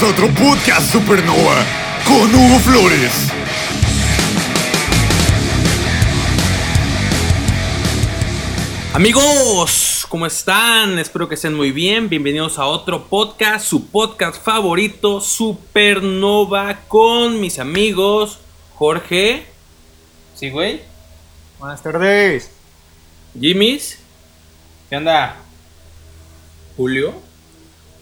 Bienvenidos a otro podcast Supernova con Hugo Flores. Amigos, ¿cómo están? Espero que estén muy bien. Bienvenidos a otro podcast, su podcast favorito, Supernova, con mis amigos Jorge. Sí, güey. Buenas tardes. Jimmy's, ¿Qué onda? Julio.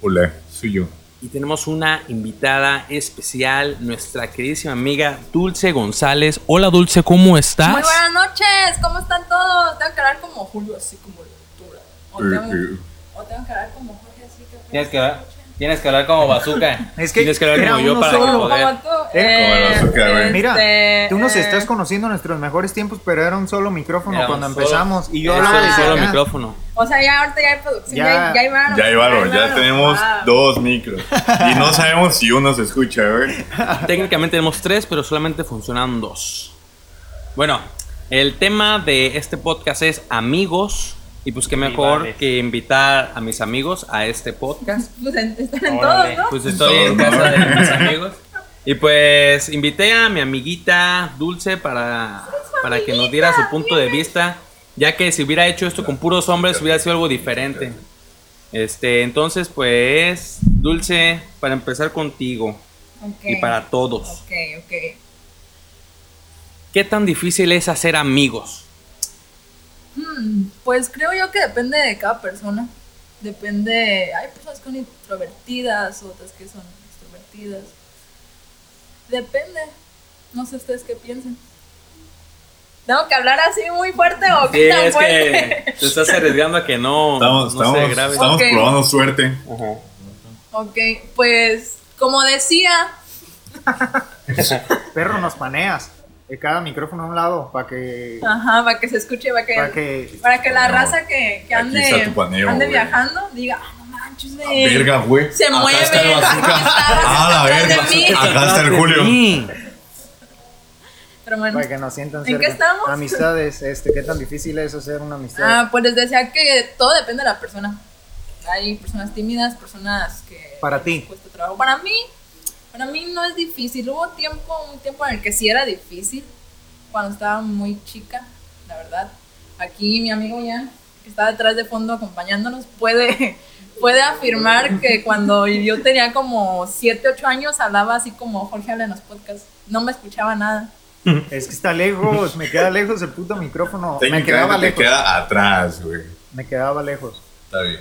Hola, soy yo. Y tenemos una invitada especial, nuestra queridísima amiga Dulce González. Hola Dulce, ¿cómo estás? Muy buenas noches, ¿cómo están todos? Tengo que hablar como Julio, así como lectura. O tengo, Eh, eh. o tengo que hablar como Jorge, así que. Tienes que hablar, tienes que hablar como bazooka. Es que Tienes que hablar como yo para solo. que poder. Como tú. Eh, como güey. Mira, este, tú nos estás conociendo nuestros mejores tiempos, pero era un solo micrófono Era cuando solo- empezamos y yo Eso hablaba es desde solo acá. micrófono. O sea, ya ahorita ya hay producción, Ya- ya, ya hay varo. Ya hay valor, ya varo. tenemos Wow. dos micros. Y no sabemos si uno se escucha, ¿ver? Técnicamente tenemos tres, pero solamente funcionan dos. Bueno, el tema de este podcast es amigos. Y pues qué mejor que invitar a mis amigos a este podcast. Pues en- están en Órale. todos, ¿no? Pues estoy en casa de mis amigos. Y pues invité a mi amiguita Dulce para, para que nos diera su punto de vista. Ya que si hubiera hecho esto con puros hombres hubiera sido algo diferente. Este, entonces pues, Dulce, para empezar contigo y para todos. Ok, ok. ¿Qué tan difícil es hacer amigos? Hmm, pues creo yo que depende de cada persona. Depende. Hay personas que son introvertidas, otras que son extrovertidas. Depende. No sé ustedes qué piensan. ¿Tengo que hablar así muy fuerte o qué tan fuerte? te estás arriesgando a que no, Estamos, no estamos, probando suerte. Ajá. Ok, pues como decía, Perro, nos paneas cada micrófono a un lado para que, ajá, para que se escuche, para que, para que para que la No, raza que, que ande, paneo, ande viajando diga, ah, no manches, güey. Verga, güey. Se Acá mueve. está el bazooka. Está Ah, la verga. Acá está el Julio. Pero bueno. para que nos sientan ¿En cerca. qué estamos? Amistades, este, qué tan difícil es hacer una amistad. Ah, pues les decía que todo depende de la persona. Hay personas tímidas, personas que Para ti. cuesta trabajo. Para mí, para mí no es difícil. Hubo tiempo, un tiempo en el que sí era difícil, cuando estaba muy chica, la verdad. Aquí mi amigo Ian, que está detrás de fondo acompañándonos, puede, puede afirmar que cuando yo tenía como 7, 8 años hablaba así como Jorge habla en los podcasts. No me escuchaba nada. Es que está lejos, me queda lejos el puto micrófono. Me quedaba Técnicamente te lejos. queda atrás, güey. Me quedaba lejos. Está bien.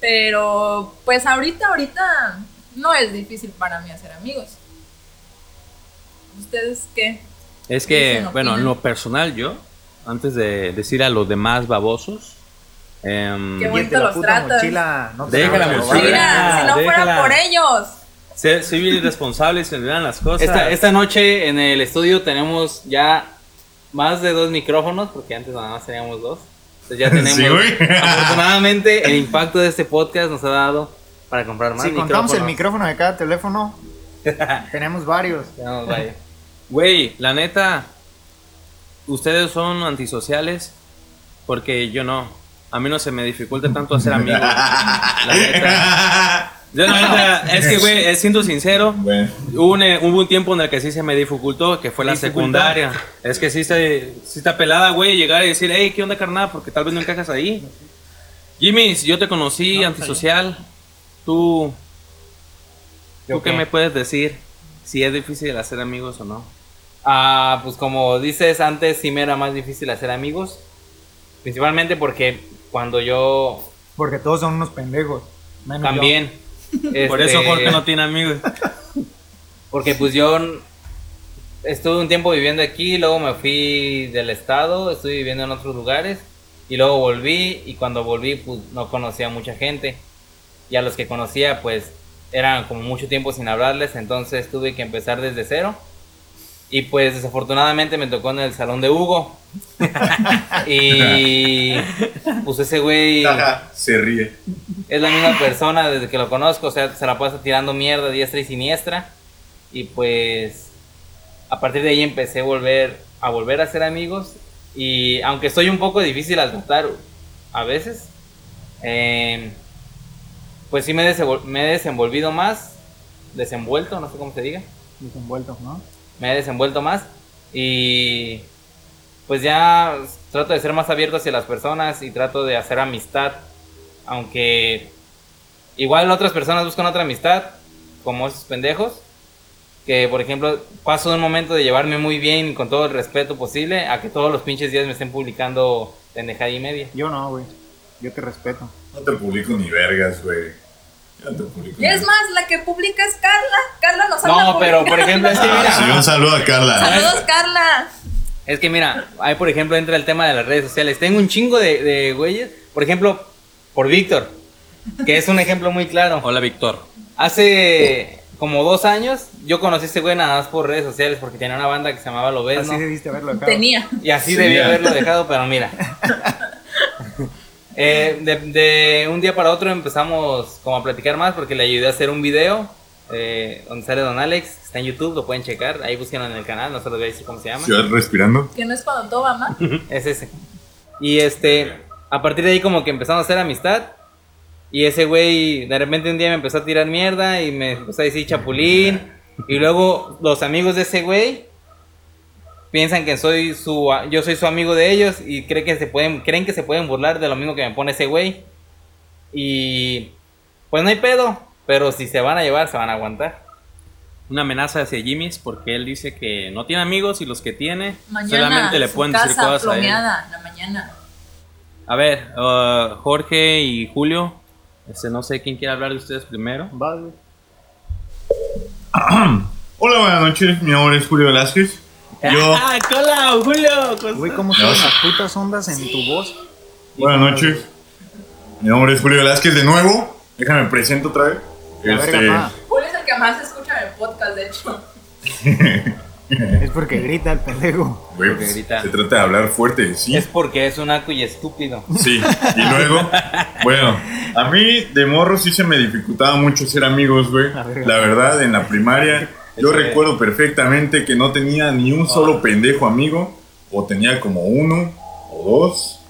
Pero pues ahorita, ahorita no es difícil para mí hacer amigos. ¿Ustedes qué? Es que, bueno, en lo personal yo, antes de decir a los demás babosos, em, Qué bonito los tratas. mochila. No te Deja la mochila. Mira, si no déjala. fuera por ellos. soy bien irresponsable y se olvidan las cosas. Esta, esta noche en el estudio tenemos ya más de dos micrófonos, porque antes nada más teníamos dos. Entonces ya tenemos. Sí, afortunadamente, el impacto de este podcast nos ha dado para comprar más Si contamos el micrófono de cada teléfono, tenemos varios. Tenemos varios. Güey, la neta, ustedes son antisociales porque yo no. A mí no se me dificulta tanto hacer amigos. La neta. Yo la neta, es que, güey, siendo sincero, Bueno, Hubo un, eh, hubo un tiempo en el que sí se me dificultó, que fue la Dificultó. secundaria. Es que sí está, sí está pelada, güey, llegar y decir, hey, ¿qué onda, carnal? Porque tal vez no encajas ahí. Jimmy, yo te conocí, antisocial. Tú, ¿Yo ¿tú qué qué? me puedes decir? Si es difícil hacer amigos o no. Ah, pues como dices antes, sí me era más difícil hacer amigos. Principalmente porque cuando yo Porque todos son unos pendejos. menos también. Por eso Jorge no tiene amigos. Porque pues yo estuve un tiempo viviendo aquí, luego me fui del estado, estuve viviendo en otros lugares y luego volví y cuando volví pues no conocía a mucha gente. Y a los que conocía pues eran como mucho tiempo sin hablarles, entonces tuve que empezar desde cero. Y pues desafortunadamente me tocó en el salón de Hugo. y pues ese güey se ríe. es la misma persona desde que lo conozco, o sea, se la pasa tirando mierda diestra y siniestra. Y pues a partir de ahí empecé a volver a volver a ser amigos y aunque soy un poco difícil al tratar a veces, eh, pues sí me, me he desenvolvido más desenvuelto, no sé cómo se diga. Desenvuelto, ¿no? me he desenvuelto más y pues ya trato de ser más abierto hacia las personas y trato de hacer amistad, aunque igual otras personas buscan otra amistad, como esos pendejos, que por ejemplo paso de un momento de llevarme muy bien y con todo el respeto posible a que todos los pinches días me estén publicando pendejada y media. Yo no, güey. Yo te respeto. No te publico ni vergas, güey. Y es más, la que publica es Carla. Carla nos anda No, pero por ejemplo es que Ah, mira, sí, un saludo a Carla. Saludos, Carla. Es que mira, ahí por ejemplo entra el tema de las redes sociales. Tengo un chingo de, de güeyes, por ejemplo, por Víctor, que es un ejemplo muy claro. Hola, Víctor. Hace como dos años yo conocí a este güey nada más por redes sociales porque tenía una banda que se llamaba Así Lobezno. debiste haberlo dejado. Tenía. Y así Sí, debía ya. haberlo dejado, pero mira. Eh, de, de un día para otro empezamos como a platicar más porque le ayudé a hacer un video eh, donde sale Don Alex, está en YouTube, lo pueden checar, ahí búsquenlo en el canal, no se los voy a decir cómo se llama. Ciudad respirando. Que no es cuando todo va mal. Es ese. Y este, a partir de ahí como que empezamos a hacer amistad. Y ese güey de repente un día me empezó a tirar mierda y me empezó a decir chapulín. Y luego los amigos de ese güey piensan que soy su yo soy su amigo de ellos y creen que se pueden creen que se pueden burlar de lo mismo que me pone ese güey. Y pues no hay pedo, pero si se van a llevar se van a aguantar. Una amenaza hacia Jimmy's porque él dice que no tiene amigos y los que tiene Mañana. solamente le pueden decir cosas a él. plomeada en la mañana. A ver, uh, Jorge y Julio, este, no sé quién quiere hablar de ustedes primero. Güey. Hola, buenas noches. Mi nombre es Julio Velázquez. Yo, ¡Ah, hola, Julio! Güey, ¿cómo son las putas ondas en tu voz? buenas noches. Mi nombre es Julio Velázquez de nuevo. Déjame presento otra vez. Este. Julio es el que más escucha en el podcast, de hecho. Es porque grita el pendejo. güey, Porque pues, grita. se trata de hablar fuerte, sí. Es porque es un acu y estúpido. Sí, y luego, bueno, a mí de morro sí se me dificultaba mucho ser amigos, güey. La verdad, en la primaria, yo Ese- recuerdo perfectamente que no tenía ni un solo pendejo amigo, o tenía como uno o dos,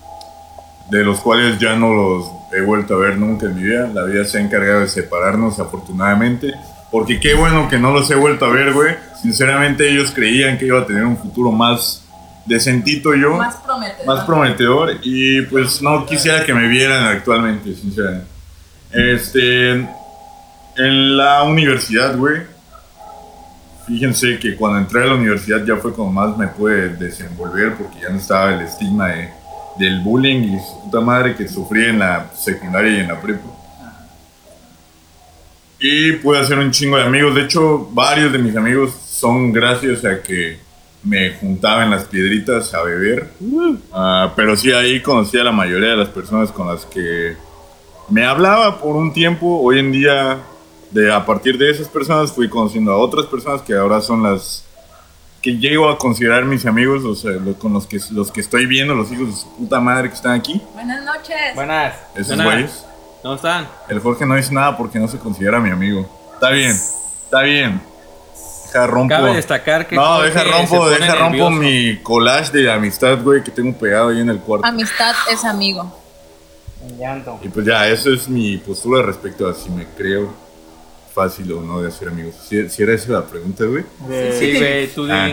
de los cuales ya no los he vuelto a ver nunca en mi vida. La vida se ha encargado de separarnos, afortunadamente. Porque qué bueno que no los he vuelto a ver, güey. Sinceramente, ellos creían que iba a tener un futuro más decentito yo Más prometedor. más prometedor y pues no quisiera que me vieran actualmente, sinceramente. Este, en la universidad, güey, fíjense que cuando entré a la universidad ya fue como más me pude desenvolver porque ya no estaba el estigma de- del bullying y su puta madre que sufrí en la secundaria y en la prepa. Y pude hacer un chingo de amigos. De hecho, varios de mis amigos son gracias a que me juntaba en las piedritas a beber. Ah, pero sí, ahí conocí a la mayoría de las personas con las que me hablaba por un tiempo. Hoy en día, de, a partir de esas personas, fui conociendo a otras personas que ahora son las que llego a considerar mis amigos, o sea, lo- con los que, los que estoy viendo, los hijos de su puta madre que están aquí. Buenas noches. Buenas. Esos Buenas. güeyes. ¿Cómo están? El Jorge no dice nada porque no se considera mi amigo. Está bien, está bien. Deja rompo. Cabe destacar que. No, deja rompo, deja rompo nervioso. mi collage de amistad, güey, que tengo pegado ahí en el cuarto. Amistad es amigo. Y pues ya, eso es mi postura respecto a si me creo fácil o no de hacer amigos. Si, si era esa la pregunta, güey. Sí, güey, tú. Ah,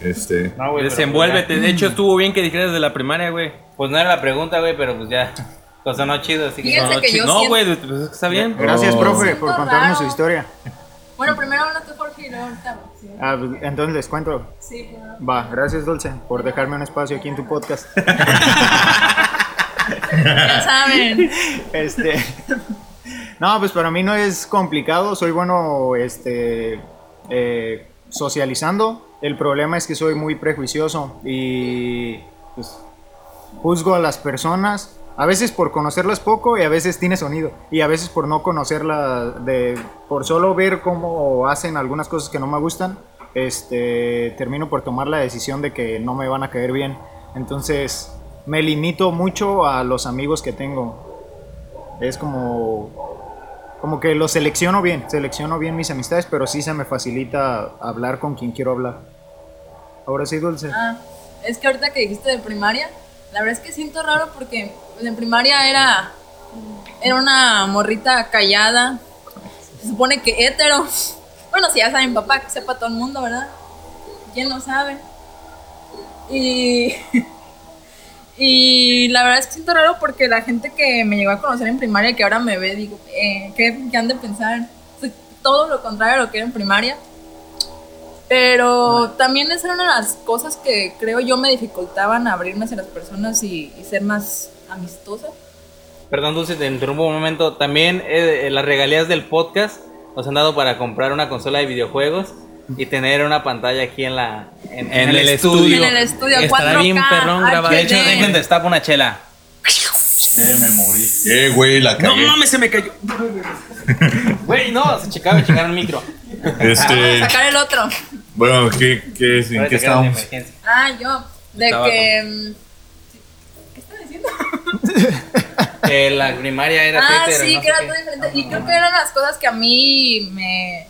este. No, güey, Desenvuélvete. pues De hecho, estuvo bien que dijeras de la primaria, güey. Pues no era la pregunta, güey, pero pues ya. Pues sonó chido, así que. Fíjense No, no, siento- güey, pues está bien. Gracias, Oh. profe, por contarnos su historia. Bueno, primero habla tú, Jorge, y luego ahorita. Sí, Ah, pues, entonces les cuento. sí primero. Va, gracias, Dulce, por dejarme un espacio aquí en tu podcast. Ya saben. Este. No, pues para mí no es complicado. Soy bueno este, eh, socializando. El problema es que soy muy prejuicioso y pues, juzgo a las personas. A veces por conocerlas poco y a veces tiene sonido. Y a veces por no conocerlas, de, por solo ver cómo hacen algunas cosas que no me gustan, este, termino por tomar la decisión de que no me van a caer bien. Entonces me limito mucho a los amigos que tengo. Es como como que lo selecciono bien, selecciono bien mis amistades, pero sí se me facilita hablar con quien quiero hablar. Ahora sí, Dulce. Ah, es que ahorita que dijiste de primaria, la verdad es que siento raro porque en primaria era, era una morrita callada. Se supone que hétero. Bueno, si ya sabe mi papá, que sepa todo el mundo, ¿verdad? ¿Quién no sabe? Y. Y la verdad es que siento raro porque la gente que me llegó a conocer en primaria, que ahora me ve, digo, eh, ¿qué, ¿qué han de pensar? Soy todo lo contrario a lo que era en primaria. Pero también esa era una de las cosas que creo yo me dificultaban abrirme hacia las personas y, y ser más amistosa. Perdón, Dulce, te interrumpo un momento. También eh, las regalías del podcast nos han dado para comprar una consola de videojuegos y tener una pantalla aquí en la en, En el estudio. En el estudio, Estará 4K, bien perrón grabado. De hecho, dejen destapar una chela. Eh, me morí. Eh, güey, la No cagué. mames, se me cayó. Güey, no, se checaba, checaron el micro. Vamos Este, a sacar el otro. bueno, ¿qué, qué, es? ¿En qué de estábamos? emergencia. Ah, yo. De Estaba que. mm, ¿Qué estaba diciendo? Que la primaria era Ah, Twitter, sí, no que era todo diferente. Y creo que eran las cosas que a mí me,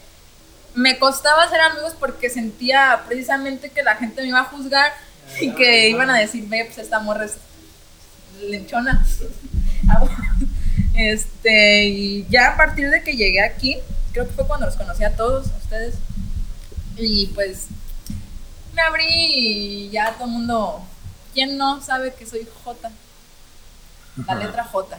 me costaba ser amigos porque sentía precisamente que la gente me iba a juzgar y que iban a decir, ve, pues esta morra es lechona. Este, y ya a partir de que llegué aquí, creo que fue cuando los conocí a todos, a ustedes. Y pues me abrí y ya todo el mundo, ¿quién no sabe que soy J? La letra J.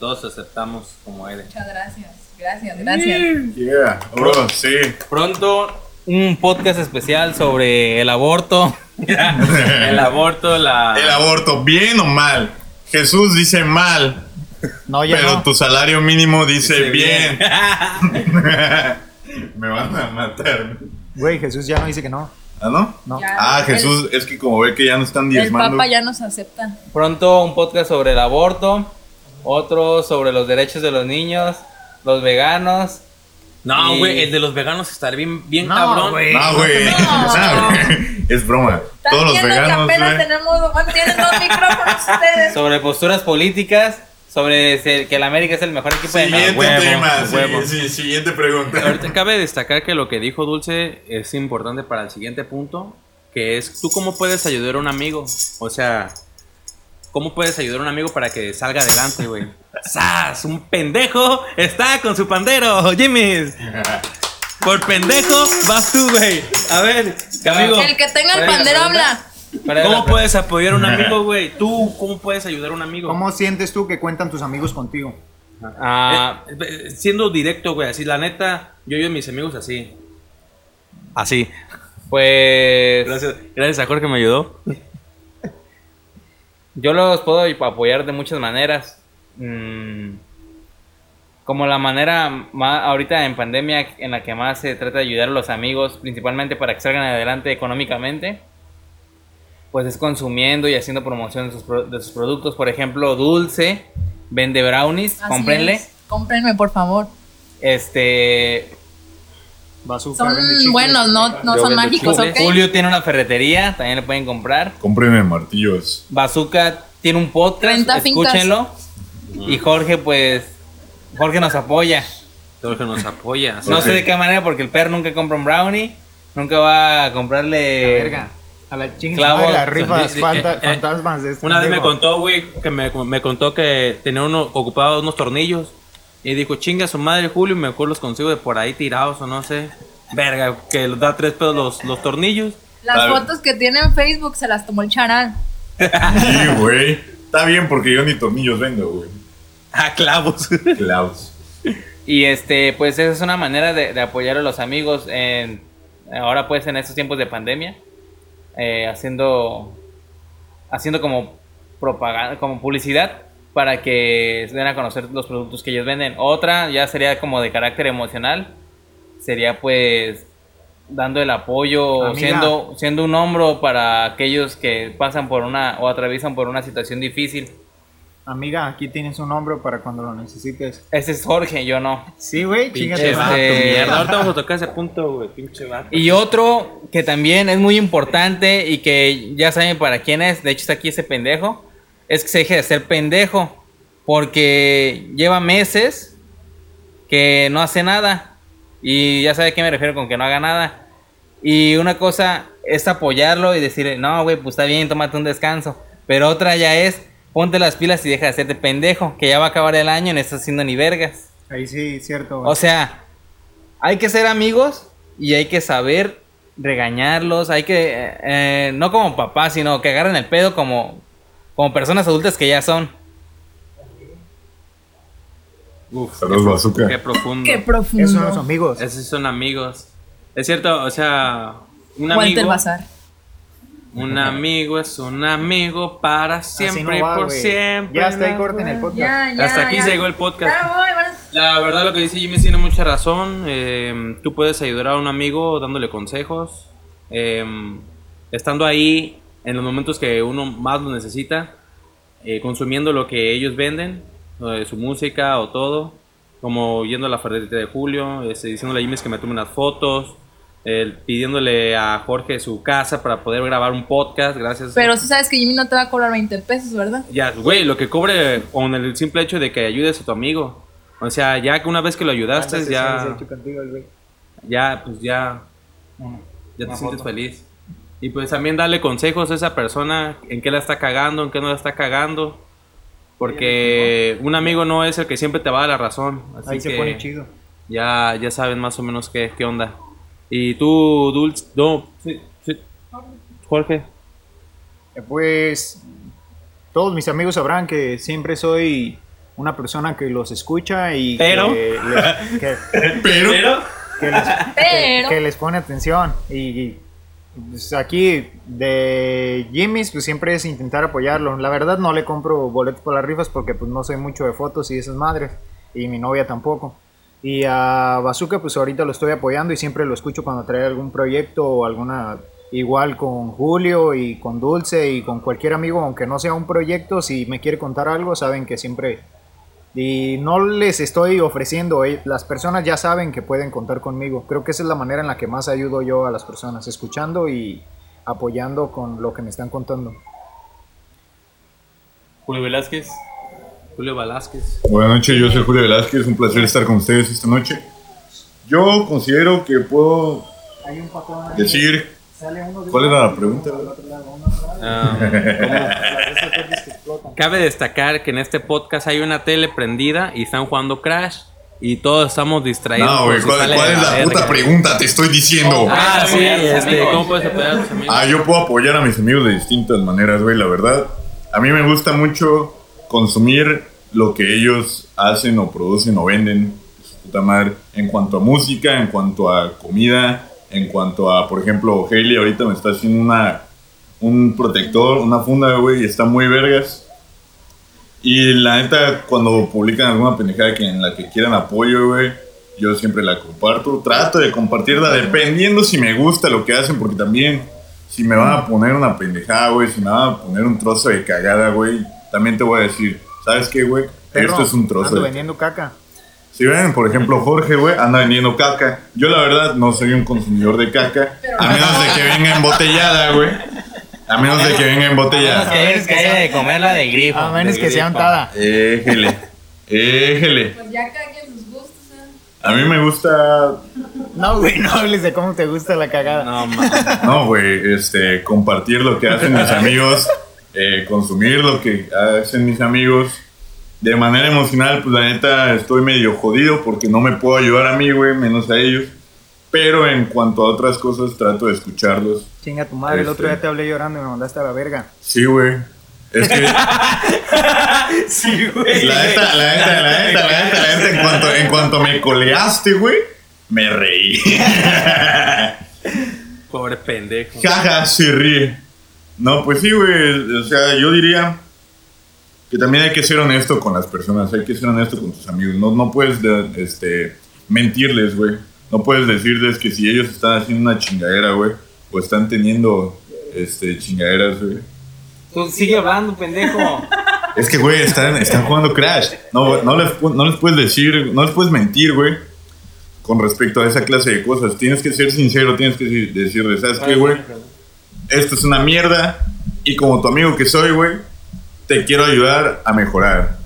Todos aceptamos como eres. Muchas gracias, gracias, gracias. Yeah, bro, sí. Pronto un podcast especial sobre el aborto. El aborto, la. El aborto, ¿bien o mal? Jesús dice mal, No, ya pero no. tu salario mínimo dice, Dice bien. bien. Me van a matar. Güey, Jesús ya no dice que no. ¿Ah, no? No. Ya, Ah, el- Jesús, es que como ve que ya no están El diezmando. Papa ya nos acepta. Pronto un podcast sobre el aborto. Otro sobre los derechos de los niños. Los veganos. No, Y- güey, el de los veganos estaría bien, bien No, cabrón. güey. No, güey. No. No, güey. Es broma. Todos los viendo que veganos, apenas tenemos, bueno, tienen dos micrófonos ustedes. Sobre posturas políticas. Sobre que el América es el mejor equipo de Siguiente México. huevo, tema. sí, sí, siguiente pregunta. Ahorita cabe destacar que lo que dijo Dulce es importante para el siguiente punto, que es tú cómo puedes ayudar a un amigo. O sea, ¿cómo puedes ayudar a un amigo para que salga adelante, güey? ¡Sas! Un pendejo está con su pandero, Jimmy. Por pendejo vas tú, güey. A ver, amigo. El que tenga el ¿Cuál es la pandero habla. ¿Cuál era la ¿Cómo puedes apoyar a un amigo, güey? Tú, ¿cómo puedes ayudar a un amigo? ¿Cómo sientes tú que cuentan tus amigos contigo? Ah, Eh, siendo directo, güey, así, la neta, yo y a mis amigos así. Así. pues. Gracias, gracias a Jorge que me ayudó. Yo los puedo apoyar de muchas maneras. Mm, como la manera más, ahorita en pandemia en la que más se trata de ayudar a los amigos, principalmente para que salgan adelante económicamente, pues es consumiendo y haciendo promoción de sus, pro- de sus productos. Por ejemplo, Dulce vende brownies, Así cómprenle. es. Cómprenme, por favor. Este, Bazooka, Son chicles. buenos, no, no son mágicos, chicles. ¿ok? Julio tiene una ferretería, también le pueden comprar. Cómprenme martillos. Bazooka tiene un podcast, 30 fincas. escúchenlo. Y Jorge, pues, Jorge nos apoya. Jorge nos apoya. No sé de qué manera, porque el perro nunca compra un brownie, nunca va a comprarle... Verga. A la chingada las rifas sí, sí, fanta- eh, eh, fantasmas de este Una vez me contó, güey, que me, me contó que tenía uno ocupado unos tornillos. Y dijo, chinga su madre, Julio, mejor los consigo de por ahí tirados o no sé. Verga, que les da tres pesos los, los tornillos. Las fotos que tiene en Facebook se las tomó el charal. Sí, güey. Está bien porque yo ni tornillos vendo, güey. Ah, clavos. Clavos. Y este, pues esa es una manera de, de apoyar a los amigos en... Ahora pues en estos tiempos de pandemia, eh, haciendo... Haciendo como propaganda, como publicidad para que se den a conocer los productos que ellos venden. Otra ya sería como de carácter emocional, sería pues dando el apoyo, Amiga. siendo, siendo un hombro para aquellos que pasan por una o atraviesan por una situación difícil. Amiga, aquí tienes un hombro para cuando lo necesites. Ese es Jorge, yo no. Sí, güey, chingate. Este-. Ahorita vamos a tocar ese punto, güey. Pinche vato. Y otro que también es muy importante y que ya saben para quién es, de hecho está aquí ese pendejo, es que se deje de ser pendejo, porque lleva meses que no hace nada. Y ya sabe a qué me refiero con que no haga nada. Y una cosa es apoyarlo y decirle, no, güey, pues está bien, tómate un descanso. Pero otra ya es, ponte las pilas y deja de hacerte pendejo, que ya va a acabar el año y no estás haciendo ni vergas. Ahí sí, cierto. güey. O sea, hay que ser amigos y hay que saber regañarlos, hay que, eh, eh, no como papás, sino que agarren el pedo como, como personas adultas que ya son. Uf, Saludos, qué, Bazooka. qué profundo. Qué profundo. Esos son los amigos. Esos son amigos. Es cierto, o sea, un Walter amigo. Bazar. Un amigo es un amigo para siempre no y por siempre. Ya está ahí corten el podcast. Ya, ya, Hasta aquí ya. se llegó el podcast. La verdad lo que dice Jimmy tiene mucha razón. Eh, tú puedes ayudar a un amigo dándole consejos, eh, estando ahí en los momentos que uno más lo necesita, eh, consumiendo lo que ellos venden, eh, su música o todo, como yendo a la ferretería de Julio, este, diciéndole a Jimmy que me tome unas fotos, eh, pidiéndole a Jorge su casa para poder grabar un podcast, gracias. Pero sí sabes que Jimmy no te va a cobrar 20 pesos, ¿verdad? Ya, güey, lo que cobre con el simple hecho de que ayudes a tu amigo. O sea, ya que una vez que lo ayudaste, ¿Cuántas ya, contigo, ya, pues ya, ya te sientes feliz. Y pues también darle consejos a esa persona en qué la está cagando, en qué no la está cagando. Porque un amigo no es el que siempre te va a dar la razón. Así Ahí se que pone chido. Ya, ya saben más o menos qué, qué onda. Y tú, Dulce, no, sí, sí. Jorge. Eh, Pues todos mis amigos sabrán que siempre soy una persona que los escucha y Pero. que, les, que- Pero, que les, Pero- que- que les pone atención. Y pues, aquí de Jimmy's pues siempre es intentar apoyarlo. La verdad no le compro boletos para las rifas porque pues no soy mucho de fotos y esas madres. Y mi novia tampoco. Y a Bazooka pues ahorita lo estoy apoyando y siempre lo escucho cuando trae algún proyecto o alguna... Igual con Julio y con Dulce y con cualquier amigo, aunque no sea un proyecto, si me quiere contar algo, saben que siempre y no les estoy ofreciendo, eh, las personas ya saben que pueden contar conmigo. Creo que esa es la manera en la que más ayudo yo a las personas, escuchando y apoyando con lo que me están contando. Julio Velázquez. Julio Velázquez. buenas noches, yo soy Julio Velázquez, un placer estar con ustedes esta noche. Yo considero que puedo decir... ¿Cuál era la pregunta? Ah. Cabe destacar que en este podcast hay una tele prendida y están jugando Crash y todos estamos distraídos. No, güey, ¿cuál, es la puta pregunta? Te estoy diciendo. Ah, sí, Apoyar a tus este. ¿cómo puedes apoyar a tus amigos? Ah, yo puedo apoyar a mis amigos de distintas maneras, güey, la verdad. A mí me gusta mucho consumir lo que ellos hacen o producen o venden, puta madre, en cuanto a música, en cuanto a comida, en cuanto a, por ejemplo, Hailey ahorita me está haciendo una, un protector, una funda, güey, y está muy vergas. Y la neta, cuando publican alguna pendejada que en la que quieran apoyo, güey, yo siempre la comparto. Trato de compartirla dependiendo si me gusta lo que hacen, porque también si me van a poner una pendejada, güey, si me van a poner un trozo de cagada, güey, también te voy a decir, ¿sabes qué, güey? Esto es un trozo ando de vendiendo caca. Si ven, por ejemplo, Jorge, güey, anda vendiendo caca. Yo, la verdad, no soy un consumidor de caca. A menos de que venga embotellada, güey. A menos de que venga Menos embotellada. que haya que haya de comerla de grifo. A menos que sea untada. Éjele. Éjele. Pues ya cada quien sus gustos, ¿eh? A mí me gusta. No, güey, no hables de cómo te gusta la cagada. No, man. No, güey, este, compartir lo que hacen mis amigos. eh, consumir lo que hacen mis amigos. De manera emocional, pues la neta estoy medio jodido porque no me puedo ayudar a mí, güey, menos a ellos. Pero en cuanto a otras cosas, trato de escucharlos. Chinga tu madre, el Este. otro día te hablé llorando y me mandaste a la verga. Sí, güey. Es que. Sí, güey. La neta, la neta, la neta, la neta, la neta, en cuanto, en cuanto me coleaste, güey, me reí. Pobre pendejo. Jaja, se ríe. No, pues sí, güey. O sea, yo diría que también hay que ser honesto con las personas, hay que ser honesto con tus amigos. No, no puedes de- este, mentirles, güey. No puedes decirles que si ellos están haciendo una chingadera, güey, o están teniendo este, chingaderas, güey. Tú sigue hablando, pendejo. Es que, güey, están, están jugando Crash. No, no, les, no les puedes decir, no les puedes mentir, güey, con respecto a esa clase de cosas. Tienes que ser sincero, tienes que decir- decirles, ¿sabes qué, güey? Esto es una mierda y como tu amigo que soy, güey, te quiero ayudar a mejorar.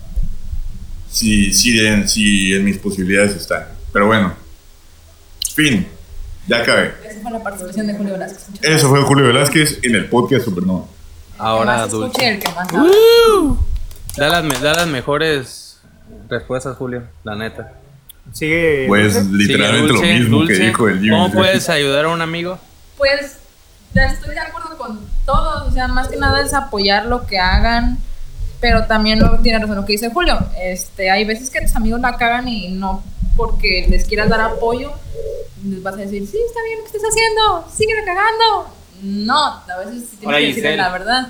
Si, si, en, si en mis posibilidades está. Pero bueno, fin, ya acabé. Esa fue la participación de Julio Velázquez. Eso fue Julio Velázquez en el podcast Supernova. Ahora, Dulce. el que más habla. Da las, da las mejores respuestas, Julio, la neta. Sigue. Pues Dulce. literalmente Sigue lo mismo Dulce. que dijo el Jimmy. ¿Cómo puedes ayudar a un amigo? Pues ya estoy de acuerdo con todos, o sea, más que nada es apoyar lo que hagan, pero también luego tiene razón lo que dice Julio, este, hay veces que tus amigos la cagan y no porque les quieras dar apoyo, les vas a decir, sí, está bien lo que estás haciendo, sigue cagando. No, a veces sí tienes Hola, que decirle Giselle. la verdad.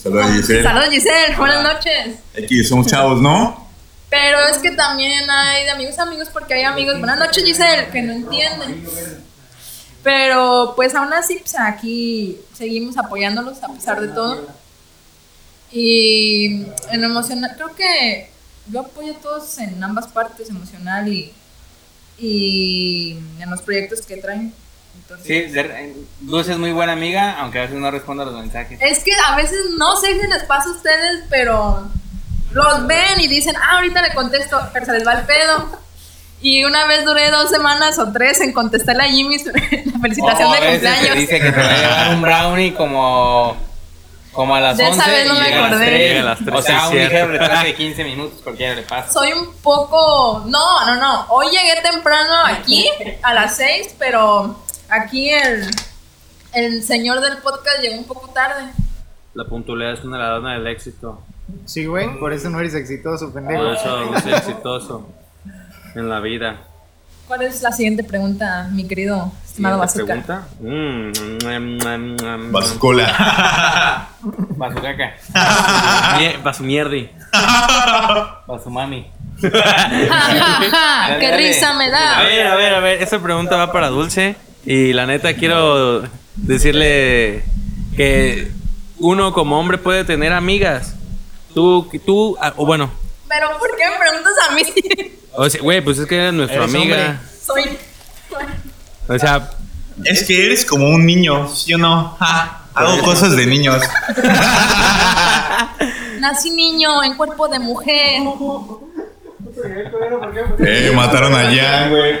Saludos Giselle. Saludos Giselle, buenas noches. Aquí somos chavos, ¿no? Pero es que también hay de amigos a amigos porque hay amigos, buenas noches Giselle, que no entienden. Pero pues aún así, pues aquí seguimos apoyándolos a pesar de todo. Y en emocional, creo que yo apoyo a todos en ambas partes, emocional y, y en los proyectos que traen. Entonces, Sí, Dulce es muy buena amiga, aunque a veces no responde a los mensajes. Es que a veces no sé si les pasa a ustedes, pero los ven y dicen, ah, ahorita le contesto, pero se les va el pedo. Y una vez duré dos semanas o tres en contestarle a Jimmy la felicitación de cumpleaños. dice que te va a llevar un brownie como, como a las De esa 11 vez no y me a las acordé. 3. Llega a las tres, O sea, sí, un ligero retraso de 15 minutos, cualquiera le pasa. Soy un poco... No, no, no. Hoy llegué temprano aquí a las seis, pero aquí el, el señor del podcast llegó un poco tarde. La puntualidad es una ladrona del éxito. Sí, güey, por eso no eres exitoso, pendejo. Por eso no soy exitoso en la vida. ¿Cuál es la siguiente pregunta, mi querido estimado Bazooka? pregunta. Mm, mm, mm, mm, Bazucola. Bazucaca, Mie- Basu mierdi. Bazumami. ¡Qué risa me A da! ver, a ver, a ver. Esta pregunta va para Dulce. Y la neta quiero decirle que uno como hombre puede tener amigas. Tú, tú, ah, o bueno, Pero ¿por qué me preguntas a mí? O sea, güey, pues es que eres nuestra Eres amiga. Soy... O sea, Es que eres como un niño, ¿sí o no? Ja, hago cosas de niños. Nací niño en cuerpo de mujer. Eh, mataron a Jan, güey.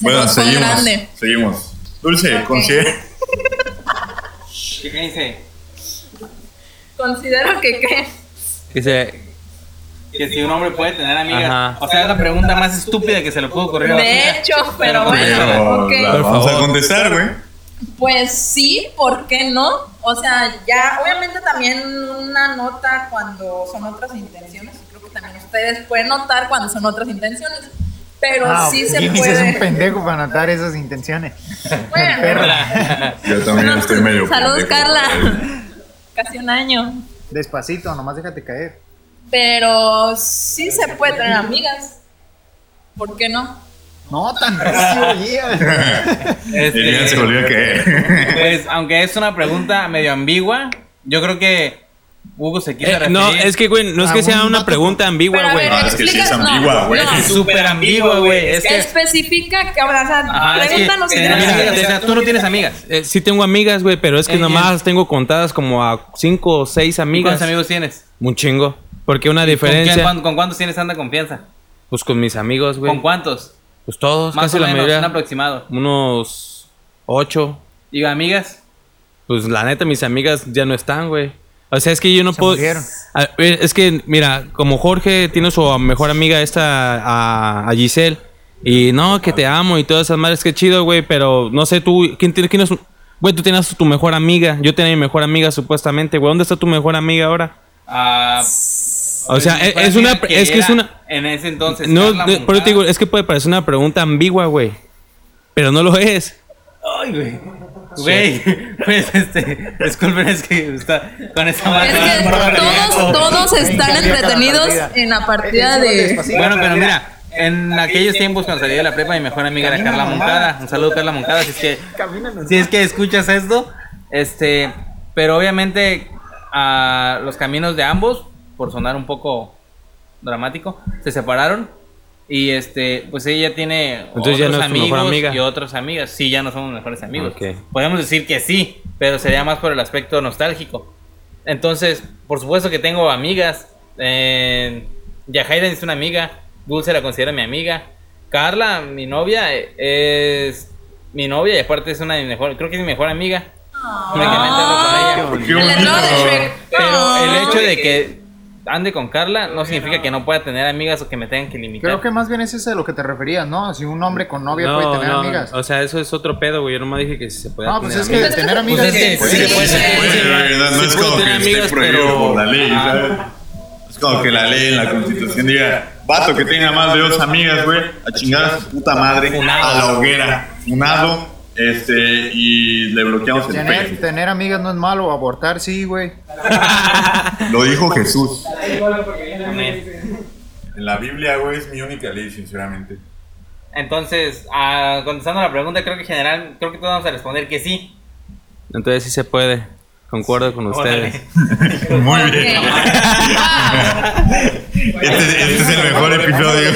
Bueno, seguimos. grande. Seguimos. Dulce, Ok. considera. ¿Qué dice? Considero que qué. se, Que si un hombre puede tener amigas. Ajá. O sea, es la pregunta más estúpida que se le pudo ocurrir a De hecho, pero Pero bueno, ok. la Por vamos a contestar, güey. Pues sí, ¿por qué no? O sea, ya, obviamente también una nota cuando son otras intenciones. Creo que también ustedes pueden notar cuando son otras intenciones. Pero Ah, sí se sí es un puede. pendejo para notar esas intenciones. Bueno, Yo también estoy medio. Saludos, pendejo, Carla. Casi un año. Despacito, nomás déjate caer. Pero sí se puede tener amigas. ¿Por qué no? No, tan recio. Este, se volvió caer. Pues, aunque es una pregunta medio ambigua, yo creo que Hugo se quiso Eh, referir. no, es que, güey, no es que sea un una pregunta ambigua, güey. Ah, es que sí es no, ambigua, güey. no. Es súper ambigua, güey. Es que. Especifica que ahora, o sea, es que pregúntanos si tienes amigas, amigas. o sea, tú no tienes amigas. Eh, sí tengo amigas, güey, pero es que Eh, nomás tengo contadas como a cinco o seis ¿Y amigas. ¿Cuántos amigos tienes? Un chingo. Porque una ¿Con, quién- diferencia, con cuántos tienes tanta confianza? pues con mis amigos, güey. ¿Con cuántos? Pues todos, Más casi o la menos, mayoría. un aproximado. Unos ocho. ¿Y amigas? Pues la neta, mis amigas ya no están, güey. O sea, es que yo no Se puedo. murieron. Eh, Es que, mira, como Jorge tiene su mejor amiga esta, a, a Giselle. Y no, que te amo y todas esas madres, que chido, güey. Pero no sé, tú, ¿quién, tiene- quién es? Güey, tú tienes tu mejor amiga. Yo tenía mi mejor amiga, supuestamente, güey. ¿Dónde está tu mejor amiga ahora? Ah, O sea, pues, es, es una. que Es que es una. En ese entonces. No, pero te digo, es que puede parecer una pregunta ambigua, güey. Pero no lo es. Ay, güey. Güey, pues este. Disculpen, es que está con esa Es mano. que todos, todos están entretenidos en la partida de... Bueno, pero mira, en aquellos tiempos cuando salí de la prepa, mi mejor amiga era Carla mamá. Moncada. Un saludo, Carla Moncada, si es que, si es que escuchas esto. Este, pero obviamente a los caminos de ambos, por sonar un poco dramático, se separaron. Y este, pues ella tiene Entonces ya otros no es tu mejor amigos amiga. y otras amigas. Sí, ya no somos mejores amigos. Ok. Podemos decir que sí, pero sería más por el aspecto nostálgico. Entonces, por supuesto que tengo amigas. Eh, Yajaira es una amiga. Dulce la considero mi amiga. Carla, mi novia, eh, es mi novia y aparte es una de mis mejores, creo que es mi mejor amiga. Únicamente hablo con ella. Qué El error de bonito. Shrek. Pero el hecho de que ande con Carla no significa que no pueda tener amigas o que me tengan que limitar. Creo que más bien es eso de lo que te referías, ¿no? Si un hombre con novia puede tener no, amigas. O sea, eso es otro pedo, güey. Yo nomás dije que sí se puede No, tener pues es que amigas. de tener amigas Pues es que sí puede. no, es como que tener esté amigas, prohibido pero- por la ley, ¿sabes? Es como que la ley en la constitución diga, vato que tenga más de dos amigas, güey, a chingar a su puta madre, a la hoguera, funado, este, y le bloqueamos el Tener, Facebook. tener amigas no es malo, abortar sí, güey. Lo dijo Jesús. En la Biblia, güey, es mi única ley, sinceramente. Entonces, ah, contestando la pregunta, creo que en general, creo que todos vamos a responder que sí. Entonces sí se puede. Concuerdo con ustedes. Muy bien. Este, este es el mejor episodio.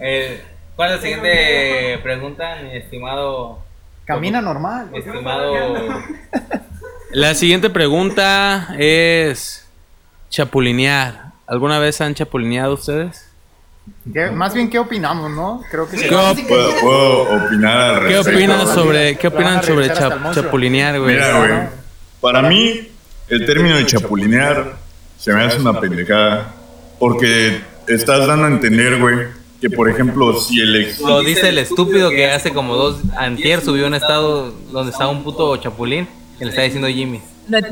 Eh, ¿Cuál es la siguiente pregunta, mi estimado? Camina normal. Mi estimado. La siguiente pregunta es chapulinear. ¿Alguna vez han chapulineado ustedes? ¿Qué- más bien, ¿qué opinamos, no? Creo que sí. ¿Qué, op- ¿Puedo, puedo opinar al qué respecto? opinan sobre qué opinan sobre cha- chapulinear, güey? Mira, güey. Para mí, el término de chapulinear se me hace una pendejada. Porque estás dando a entender, güey, que por ejemplo, si el ex. Lo dice el estúpido que hace como dos antier subió un estado donde estaba un puto chapulín que le está diciendo Jimmy.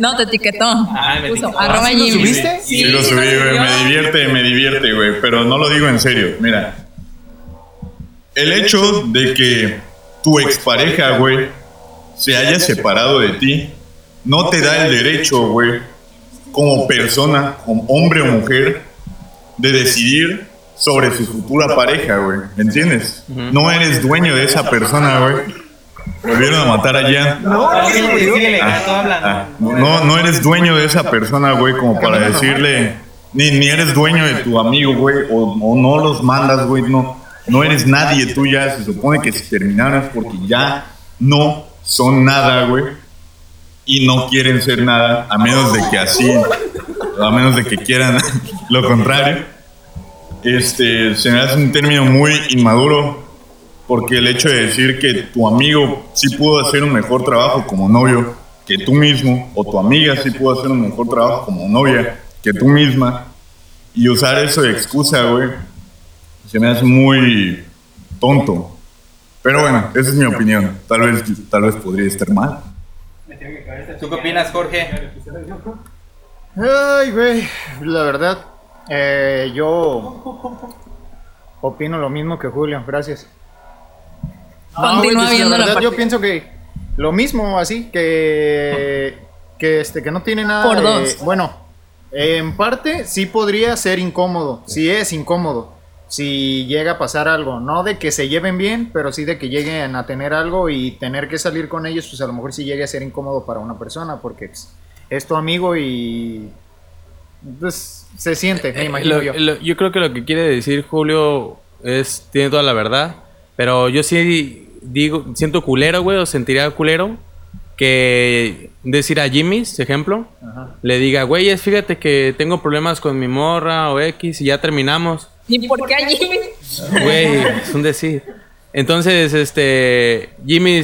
No, te etiquetó. Ah, me Puso etiquetó. arroba ¿Ah, sí lo Jimmy. subiste? Sí, lo subí, güey. Me divierte, me divierte, güey. Pero no lo digo en serio. Mira. El hecho de que tu expareja, güey, se haya separado de ti, no te da el derecho, güey, como persona, como hombre o mujer, de decidir sobre su futura pareja, güey. ¿Entiendes? No eres dueño de esa persona, güey. Volvieron a matar a Jan. No, Ah, ah, no, no eres dueño de esa persona, güey, como para decirle, ni, ni eres dueño de tu amigo, güey, o, o no los mandas, güey, no, no eres nadie tú ya, se supone que si terminaron es porque ya no son nada, güey, y no quieren ser nada, a menos de que así, a menos de que quieran lo contrario. Este, se me hace un término muy inmaduro, porque el hecho de decir que tu amigo sí pudo hacer un mejor trabajo como novio que tú mismo, o tu amiga sí pudo hacer un mejor trabajo como novia que tú misma, y usar eso de excusa, güey, se me hace muy tonto. Pero bueno, esa es mi opinión. Tal vez, tal vez podría estar mal. ¿Tú qué opinas, Jorge? Ay, güey, la verdad, eh, yo opino lo mismo que Julio, gracias. Güey, pues, viendo la la verdad, yo pienso que lo mismo, así, que, que, este, que no tiene nada Por dos. Bueno, en parte sí podría ser incómodo, sí es incómodo, si llega a pasar algo, no de que se lleven bien, pero sí de que lleguen a tener algo y tener que salir con ellos, pues a lo mejor sí llegue a ser incómodo para una persona, porque pues, es tu amigo y pues se siente, me imagino Lo- yo. lo- yo creo que lo que quiere decir Julio es tiene toda la verdad, pero yo sí digo siento culero, güey, o sentiría culero que decir a Jimmy, ejemplo, Ajá. le diga, güey, es fíjate que tengo problemas con mi morra o X y ya terminamos. ¿Y por qué a Jimmy? Güey, es un decir. Entonces, este, Jimmy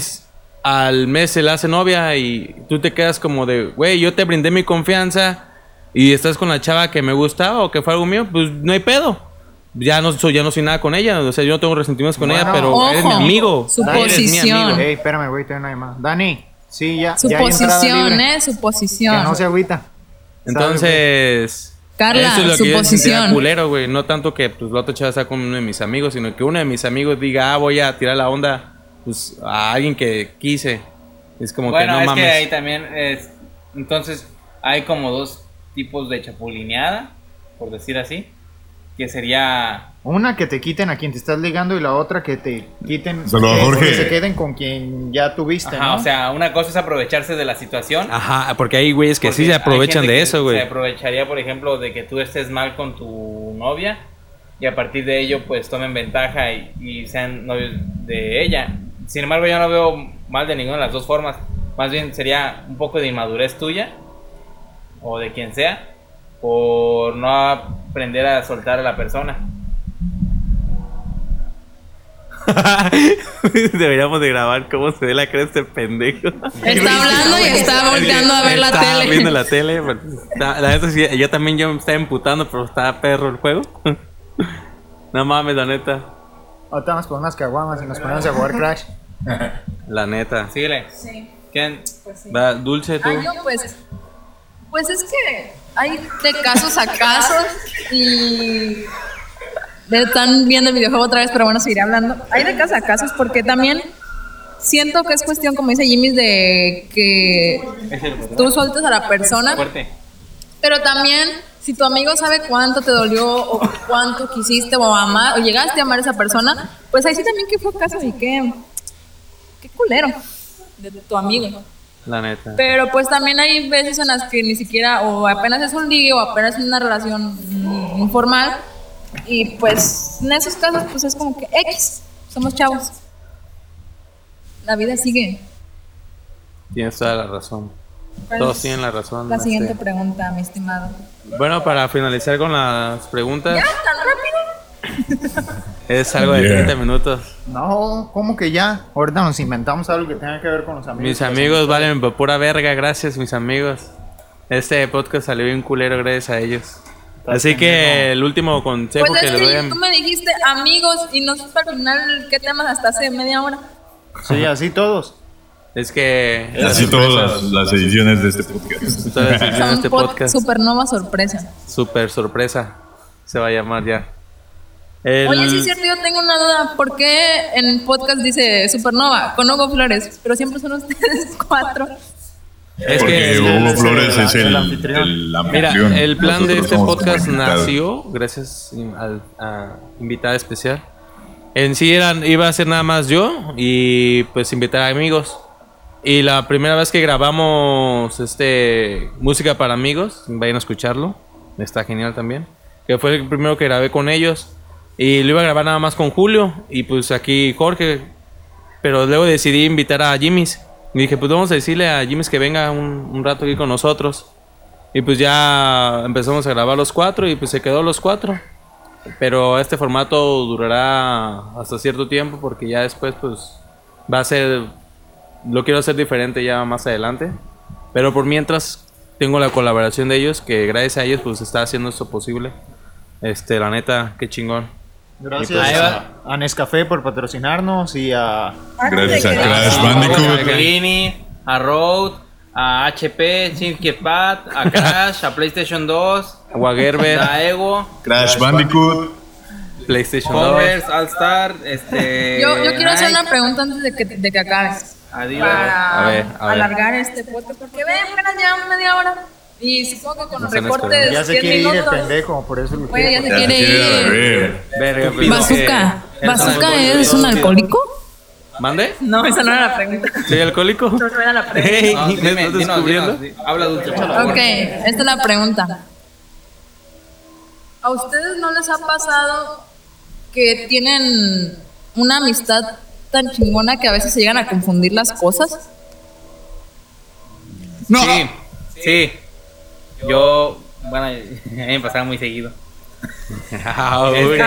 al mes se la hace novia y tú te quedas como de, güey, yo te brindé mi confianza y estás con la chava que me gusta o que fue algo mío, pues no hay pedo. Ya no soy, ya no soy nada con ella, o sea, yo no tengo resentimientos con Bueno. ella, pero eres mi Ojo, amigo. su Eres mi posición. amigo. Ey, espérame, güey, todavía no hay más. Dani, sí, ya. Su ya posición. ¿eh? Su Que posición. no se agüita. Entonces, Carla, eso es lo su que yo posición. culero, güey. No tanto que pues, la otra chava está con uno de mis amigos, sino que uno de mis amigos diga, ah, voy a tirar la onda pues, a alguien que quise. Es como bueno, que no es mames. que ahí también es. Entonces, hay como dos tipos de chapulineada, por decir así. Que sería. Una que te quiten a quien te estás ligando y la otra que te quiten Saludos, que, que se queden con quien ya tuviste, Ajá, ¿no? o sea, una cosa es aprovecharse de la situación. Ajá, porque hay güeyes que sí se aprovechan de eso, Se güey. aprovecharía, por ejemplo, de que tú estés mal con tu novia y a partir de ello, pues tomen ventaja y, y sean novios de ella. Sin embargo, yo no veo mal de ninguna de las dos formas. Más bien sería un poco de inmadurez tuya o de quien sea por no aprender a soltar a la persona. Deberíamos de grabar cómo se ve la cara de este pendejo. Está hablando y está volteando a ver la tele. viendo la tele. está- la neta sí, yo también yo me estaba emputando, pero estaba perro el juego. No mames, la neta. Ahorita vamos por unas caguamas y nos ponemos a jugar Crash. La neta. Síguele. Sí, ¿Quién? pues sí. Va, Dulce, tú. Ah, yo pues, pues es que hay de casos a casos y están viendo el videojuego otra vez, pero bueno, seguiré hablando. Hay de casos a casos porque también siento que es cuestión, como dice Jimmy, de que tú sueltes a la persona, Fuerte. pero también si tu amigo sabe cuánto te dolió o cuánto quisiste o amar o llegaste a amar a esa persona, pues ahí sí también que fue caso y qué, qué culero de tu amigo. La neta. Pero pues también hay veces en las que ni siquiera, o apenas es un ligue, o apenas es una relación informal. Y pues en esos casos, pues es como que X, somos chavos. La vida sigue. Tienes toda la razón. ¿Cuál Todos tienen la razón. La siguiente este. pregunta, mi estimado. Bueno, para finalizar con las preguntas, ¿Ya tan rápido? es algo de Yeah. 30 minutos. No, ¿cómo que ya? Ahorita nos inventamos algo que tenga que ver con los amigos. Mis amigos valen por pura verga, gracias mis amigos. Este podcast salió bien culero gracias a ellos. Así que el último consejo Pues que es les doy que tú me dijiste amigos y no supe al final qué temas hasta hace media hora. Sí, así todos. Es que... Así todas las, las ediciones de este podcast. Todas las secciones de este podcast. supernova sorpresa. Super sorpresa. Se va a llamar ya. El- Oye, sí es cierto, yo tengo una duda. ¿Por qué en el podcast dice Supernova con Hugo Flores? Pero siempre son ustedes cuatro. es Porque que... Hugo es Flores es el, el anfitrión. el Mira, el plan de Nosotros este somos podcast nació gracias al a invitada especial. En sí eran, iba a ser nada más yo y pues invitar a amigos. Y la primera vez que grabamos este música para amigos, vayan a escucharlo, está genial también. Que fue el primero que grabé con ellos y lo iba a grabar nada más con Julio y pues aquí Jorge. Pero luego decidí invitar a Jimmy's. Y dije, pues vamos a decirle a Jimmy's que venga un, rato aquí con nosotros. Y pues ya empezamos a grabar los cuatro y pues se quedó los cuatro. Pero este formato durará hasta cierto tiempo porque ya después pues va a ser... Lo quiero hacer diferente ya más adelante. Pero por mientras tengo la colaboración de ellos que gracias a ellos pues está haciendo esto posible. Este, la neta, qué chingón. Gracias Ahí a, a Nescafé por patrocinarnos y a... Gracias a Crash A Bandicoot. Glini, a Road, a HP, Pad, a Crash, a PlayStation 2, Wagerber, a Evo, Crash Bandicoot. PlayStation 2. Converse, All Star, este. Yo, yo quiero hacer una pregunta antes de que, de que acabes. Adidas. Para A ver, a ver. alargar este podcast. Porque ven, apenas llevamos media hora. Y supongo que con los recortes Ya se 10 quiere ir el pendejo, por eso ya se quiere ir. Verga, Bazooka. ¿Bazooka es un alcohólico? ¿Mande? No, esa no era la pregunta. ¿Soy alcohólico? No, no era la pregunta. Hey, No, ¿me dime, estás descubriendo? habla dulce. Ok, esta es la pregunta. ¿A ustedes no les ha pasado que tienen una amistad tan chingona que a veces se llegan a confundir las cosas? No. Sí, sí. Yo, bueno, a mí me pasaba muy seguido. Ah. Este,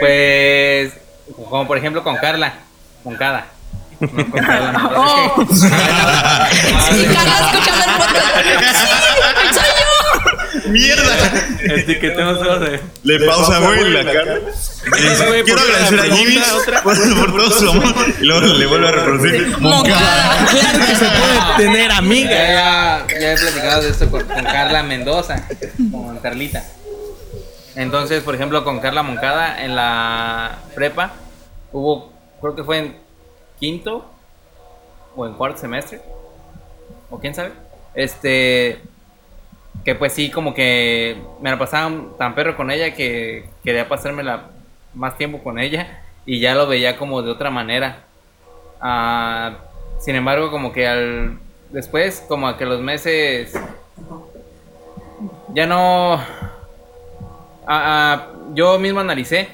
pues, como por ejemplo con Carla, con Cada. No, con Carla, no. Oh. Es que- Sí, Carla, escuchando el podcast. ¡Sí! ¡Mierda! Etiquetemos todos de- Le pausa, güey, la cara. güey, Quiero ¿por qué agradecer a Jimmy por, por todo su amor. Y luego le vuelve a reproducir. Moncada. Claro que se puede tener Ya, amiga. ya, ya he platicado de esto con, con Carla Mendoza, con Carlita. Entonces, por ejemplo, con Carla Moncada en la prepa, hubo, creo que fue en quinto o en cuarto semestre, o quién sabe, este, que pues sí, como que me la pasaba tan perro con ella que quería pasármela más tiempo con ella y ya lo veía como de otra manera. Ah, sin embargo, como que al después, como a que los meses ya no. Ah, ah, yo mismo analicé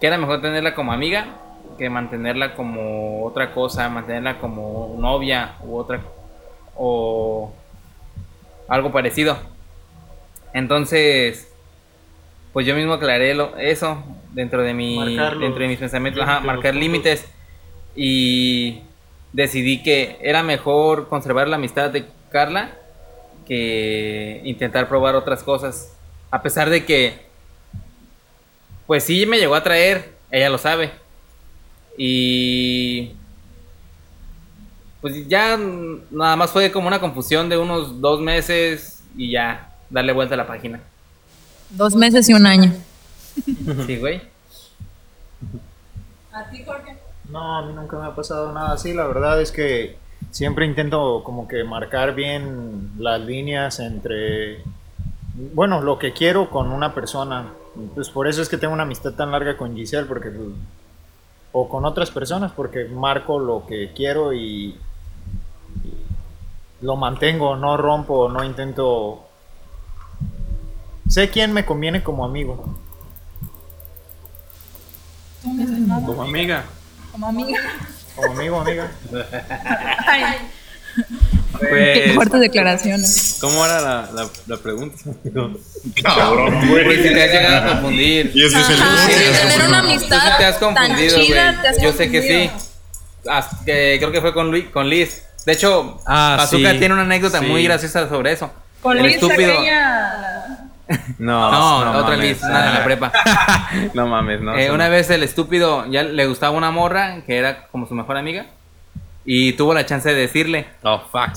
que era mejor tenerla como amiga que mantenerla como otra cosa, mantenerla como novia u otra o algo parecido. Entonces, pues yo mismo aclaré lo- eso dentro de mi dentro de mis pensamientos, ajá, marcar límites y decidí que era mejor conservar la amistad de Carla que intentar probar otras cosas, a pesar de que pues sí me llegó a traer, ella lo sabe. Y pues ya nada más fue como una confusión de unos dos meses y ya darle vuelta a la página. Dos meses y un año. Sí, güey. ¿A ti, Jorge? No, a mí nunca me ha pasado nada así. La verdad es que siempre intento como que marcar bien las líneas entre, bueno, lo que quiero con una persona. Pues por eso es que tengo una amistad tan larga con Giselle, porque pues, o con otras personas, porque marco lo que quiero y lo mantengo, no rompo, no intento. Sé quién me conviene como amigo. Como amiga. Como amiga. Como amigo, amiga. Ay, qué Pues, fuertes declaraciones. ¿cómo era la, la, la pregunta? Cabrón, Pues güey. si te has llegado a confundir. Y ese es el Ajá, sí, tener una amistad te has confundido, güey. Yo sé que sí. que creo que fue con, Luis, con Liz. De hecho, Ah, Bazooka sí. tiene una anécdota Sí. muy graciosa sobre eso. Con El Liz estúpido. aquella... No, No, otra mames. Liz, una de la prepa. No mames, no. Eh, una vez el estúpido ya le gustaba una morra que era como su mejor amiga. Y tuvo la chance de decirle. Oh, fuck.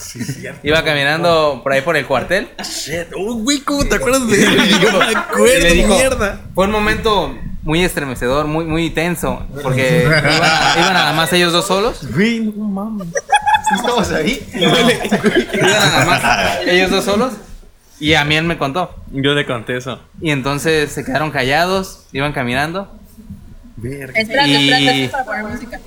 Iba caminando por ahí por el cuartel. Shit. Oh, güey, ¿cómo te acuerdas de él? Yo me acuerdo, le dijo, mierda. Fue un momento muy estremecedor, muy, muy tenso. Porque iban, iban nada más ellos dos solos. Güey, no mames. ¿Estamos ahí? Iban nada más ellos dos solos. Y a mí él me contó. Yo le conté eso. Y entonces se quedaron callados, iban caminando. Verga. Espérate, Y- espérate, para poner música.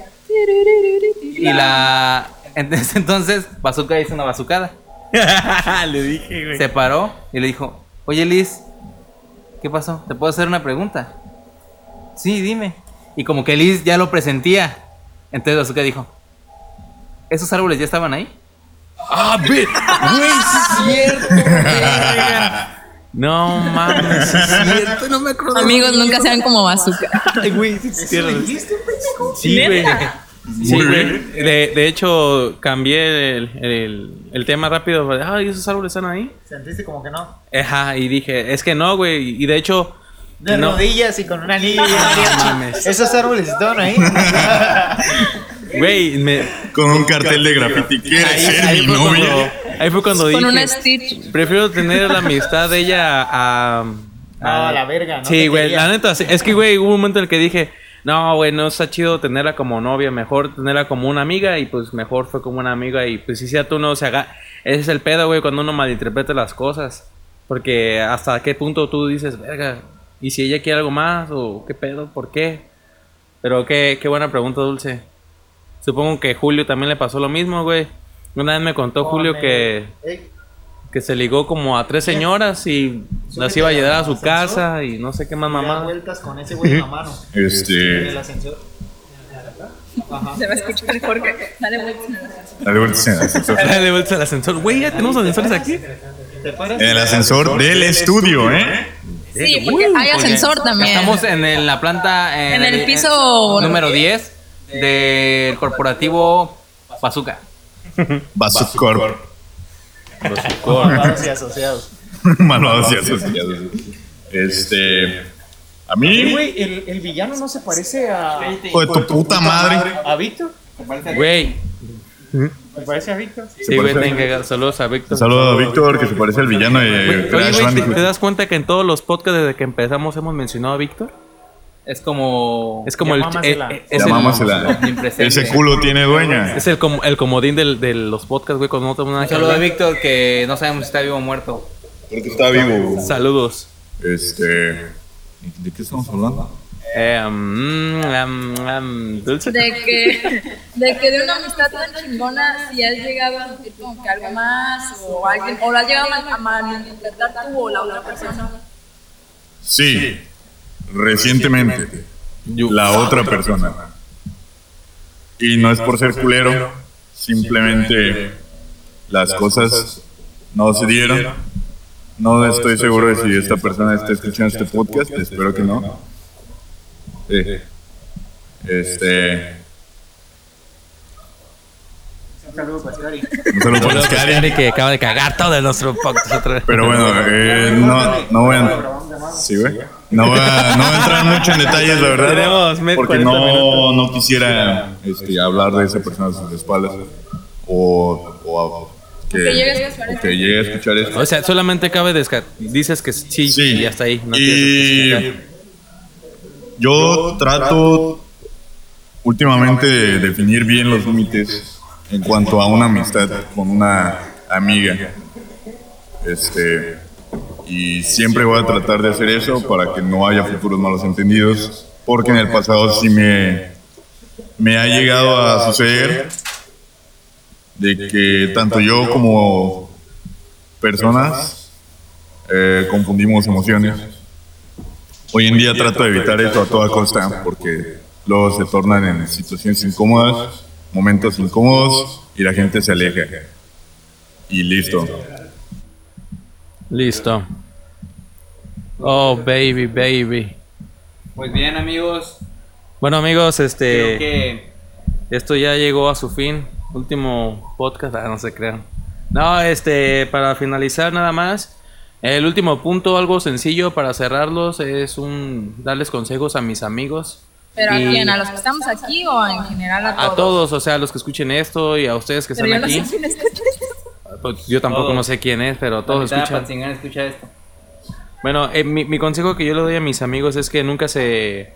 Y la. Entonces, Bazooka hizo una bazucada. le dije, güey. Se paró y le dijo: Oye Liz, ¿qué pasó? ¿Te puedo hacer una pregunta? Sí, dime. Y como que Liz ya lo presentía. Entonces Bazooka dijo: ¿Esos árboles ya estaban ahí? Ah. Güey, sí es cierto. No mames, sí es cierto. No me acuerdo. Amigos, nunca sean como bazooka. Ay, güey, sí es cierto. Sí, güey. Sí. De, de hecho, cambié el, el, el tema rápido. Ay, esos árboles están ahí. ¿Sentiste como que no? Ajá, y dije, es que no, güey. Y de hecho, De no. rodillas y con una anillo y No mames. Esos árboles estaban ahí. Güey, me. Con un cartel de graffiti. ¿Quieres Ahí, ser ahí mi novia? cuando, ahí fue cuando Con una dije, Stitch. prefiero tener la amistad de ella a... A la verga, no Sí, güey, la neta, sí, es que, güey, hubo un momento en el que dije, no, güey, no está chido tenerla como novia, mejor tenerla como una amiga y pues mejor fue como una amiga y pues si sea tú no se haga... Ese es el pedo, güey, cuando uno malinterpreta las cosas. Porque hasta qué punto tú dices, verga, ¿y si ella quiere algo más? ¿O qué pedo? ¿Por qué? Pero qué, qué buena pregunta, Dulce. Supongo que Julio también le pasó lo mismo, güey. Una vez me contó Con Julio el- que, Ey, que se ligó como a tres señoras y las iba a llevar a su ascensor casa y no sé qué más mamá. vueltas con ese güey en la mano. En el Este. ascensor. Ajá. Se va a escuchar el Jorge. Dale vueltas en el ascensor. Dale vueltas en el ascensor. Dale vuelta al ascensor. Güey, ya tenemos ascensores aquí. ¿Te paras? En el ascensor del estudio, ¿eh? Sí, porque hay ascensor también. Estamos en el- la planta. En el piso- número 10 del corporativo Bazooka. Bazucor. Malvados y asociados. Malvados y asociados. Este. A mí, güey, el, el villano no se parece a. hijo de tu puta madre. ¿A Víctor? Güey, ¿Me parece a Víctor? sí, güey, parece- tengo que dar saludos a Víctor. Un saludo a Víctor, que se parece al villano de Güey, Oye, Crash güey, ¿te, te das cuenta que en todos los podcasts desde que empezamos hemos mencionado a Víctor? Es como. Es como el, eh, eh, es, el. Ese culo tiene dueña. es el, com- el comodín del- de los podcasts, güey, cuando no tengo nada Un que saludo a. Víctor que no sabemos si está vivo o muerto. Creo que está vivo. Saludos. Este. ¿De qué estamos hablando? Eh, mm, um, um, dulce. De que, de que de una amistad tan chingona, si has llegado a sentir como que algo más, o alguien, o lo has llegado a mal- a malinterpretar tú o la otra persona. Sí. Recientemente. La otra persona. Y no es por ser culero. Simplemente las cosas no se dieron. No estoy seguro de si esta persona está escuchando este podcast. Espero que no. Sí. Este. Un saludo para Scary. Un saludo para Scary. Que acaba de cagar todo de nuestro podcast otra vez. Pero bueno, eh, no, no voy a. Sí, güey. No voy, a, no voy a entrar mucho en detalles, la verdad. Tenemos me- Porque 40 no, no quisiera este, hablar de esa persona a sus espaldas. O, o a- que, Que llegue a escuchar o que llegue a escuchar esto. O sea, solamente cabe dices que sí, Sí. y hasta ahí. No y tienes que especificar. yo trato últimamente de definir bien los límites en cuanto a una amistad con una amiga. Este, y siempre voy a tratar de hacer eso para que no haya futuros malos entendidos, porque en el pasado sí me, me ha llegado a suceder de que tanto yo como personas eh, confundimos emociones. Hoy en día trato de evitar eso a toda costa porque luego se tornan en situaciones incómodas, momentos incómodos y la gente se aleja. Y listo. Listo. Oh, baby, baby. Pues bien, amigos. Bueno, amigos, Creo este. que Esto ya llegó a su fin. Último podcast, ah, no se crean. No, este, para finalizar nada más. El último punto, algo sencillo para cerrarlos, es un darles consejos a mis amigos. ¿Pero a quién? ¿A los que estamos aquí o en general a todos? A todos, o sea, a los que escuchen esto y a ustedes que Pero están yo no aquí. Pues yo tampoco Todos. no sé quién es, pero todos escuchan. Escucha esto. Bueno, eh, mi, mi consejo que yo le doy a mis amigos es que nunca se,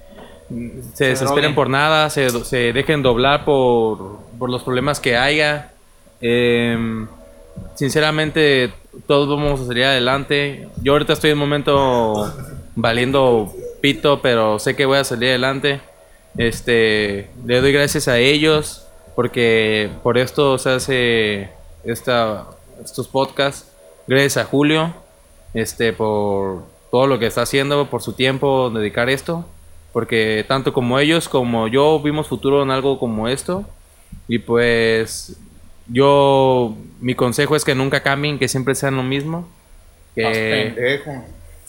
se desesperen por nada, se, se dejen doblar por, por los problemas que haya. Em, sinceramente, todos vamos a salir adelante. Yo ahorita estoy en un momento valiendo pito, pero sé que voy a salir adelante. Este, le doy gracias a ellos porque por esto se hace esta, estos podcasts. Gracias a Julio este, por todo lo que está haciendo, por su tiempo, dedicar esto, porque tanto como ellos como yo vimos futuro en algo como esto, y pues yo, mi consejo es que nunca cambien, que siempre sean lo mismo, que,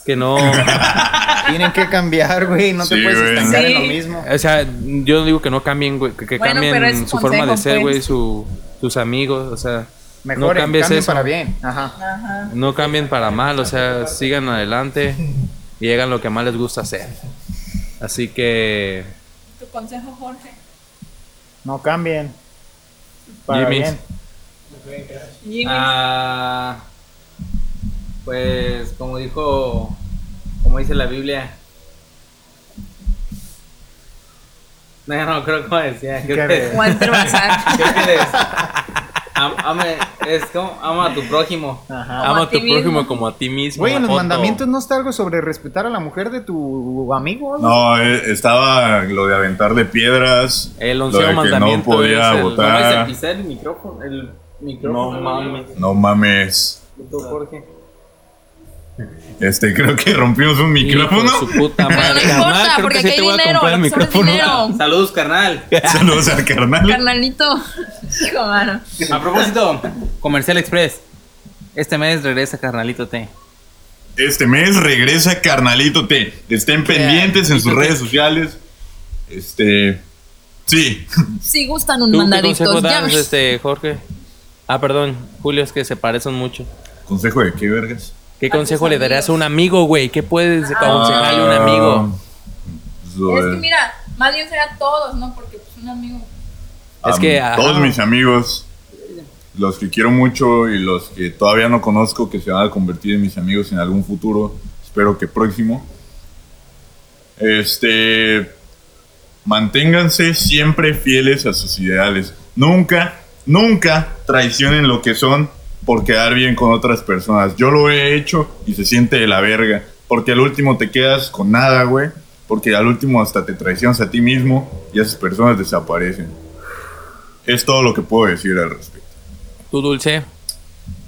que no, Tienen que cambiar, güey. No te puedes güey. estancar en lo mismo. o sea, yo digo que no cambien, güey, que, que Bueno, pero cambien su forma de ser, güey, pues. su, sus amigos, o sea, Mejor no cambies cambien eso. para bien. Ajá. Ajá. no cambien para mal, o sea, sigan adelante y hagan lo que más les gusta hacer. Así que ¿Tu consejo, Jorge? No cambien. Para Jimmy. bien. Jimmy. Ah, pues como dijo, como dice la Biblia. No, no, creo que decía. Creo ¿Qué que, creo que es, am- ame- es como ama a tu prójimo. Ajá. Ama a tu ti mismo. prójimo como a ti mismo. Güey, en los mandamientos no está algo sobre respetar a la mujer de tu amigo. No, eh, estaba lo de aventarle piedras. El lo onceavo que no mandamiento podía es el- ¿Cómo es el votar. el micrófono? El micrófono. No mames. No mames. Tú, Jorge. Este, creo que rompimos un Hijo de micrófono. su puta Pero madre. no importa, creo porque que sí aquí te hay voy a dinero. el micrófono. Saludos, carnal. Saludos al carnal. Carnalito. Hijo, mano. A propósito, Comercial Express. Este mes regresa Carnalito T. Este mes regresa Carnalito T. Estén pendientes en sus redes sociales. Este. Sí. Si gustan un ¿Tú das, llamen. este, Jorge? Ah, perdón, Julio, es que se parecen mucho. ¿Consejo de qué vergas? ¿Qué consejo le darías a un amigo, güey? ¿Qué puedes aconsejarle a un amigo? Ah, Es que mira, más bien será todos, ¿no? Porque pues un amigo. Es que, a todos mis amigos, los que quiero mucho y los que todavía no conozco, que se van a convertir en mis amigos en algún futuro, espero que próximo. Este, manténganse siempre fieles a sus ideales. Nunca, nunca traicionen lo que son por quedar bien con otras personas. Yo lo he hecho y se siente de la verga. Porque al último te quedas con nada, güey. Porque al último hasta te traicionas a ti mismo y esas personas desaparecen. Es todo lo que puedo decir al respecto. ¿Tú, Dulce?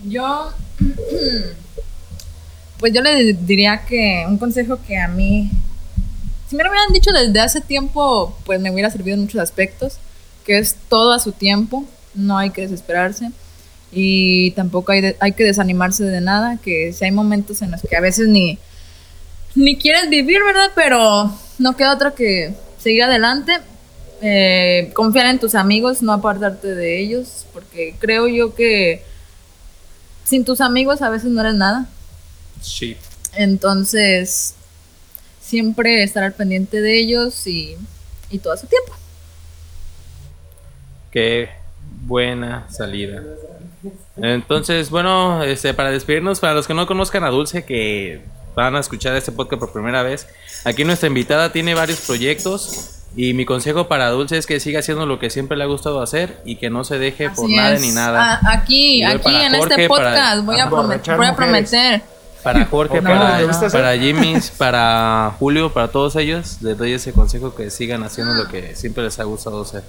Yo. Pues yo le diría que un consejo que a mí. Si me lo hubieran dicho desde hace tiempo, pues me hubiera servido en muchos aspectos. Que es todo a su tiempo. No hay que desesperarse. Y tampoco hay, de- hay que desanimarse de nada. Que si hay momentos en los que a veces ni. Ni quieres vivir, ¿verdad? Pero no queda otra que seguir adelante, eh, confiar en tus amigos, no apartarte de ellos, porque creo yo que sin tus amigos a veces no eres nada. Sí. Entonces, siempre estar al pendiente de ellos y, y todo su tiempo. Qué buena salida. Entonces, bueno, este, para despedirnos, para los que no conozcan a Dulce, que van a escuchar este podcast por primera vez, aquí nuestra invitada tiene varios proyectos y mi consejo para Dulce es que siga haciendo lo que siempre le ha gustado hacer y que no se deje por Así nada es. ni nada. A- aquí, aquí para en Jorge, este para- podcast voy, a promet- Emborrachar voy a prometer. Para Jorge, No, para, para Jimmy, para Julio, para todos ellos, les doy ese consejo que sigan haciendo lo que siempre les ha gustado hacer.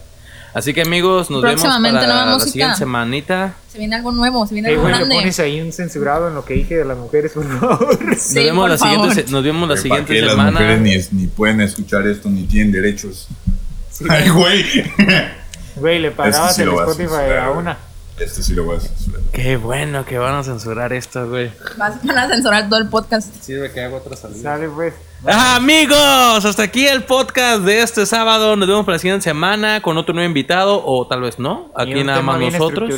Así que amigos, nos vemos para nueva la música. siguiente semanita. Se viene algo nuevo, se viene algo güey, le grande. pones ahí un censurado en lo que dije de las mujeres, por favor. Nos Sí, vemos por la siguiente, favor. se- nos vemos la ¿Para siguiente qué las semana. mujeres ni, ni pueden escuchar esto ni tienen derechos? Ay, güey. Güey, le Este pagabas sí el lo vas a Spotify a güey. una. Este sí lo voy a censurar. Qué bueno que van a censurar esto, güey. Vas- Van a censurar todo el podcast. Sirve que hago otra salida. Sale, pues. Amigos, hasta aquí el podcast de este sábado. Nos vemos para la siguiente semana con otro nuevo invitado o tal vez no. Aquí nada más nosotros.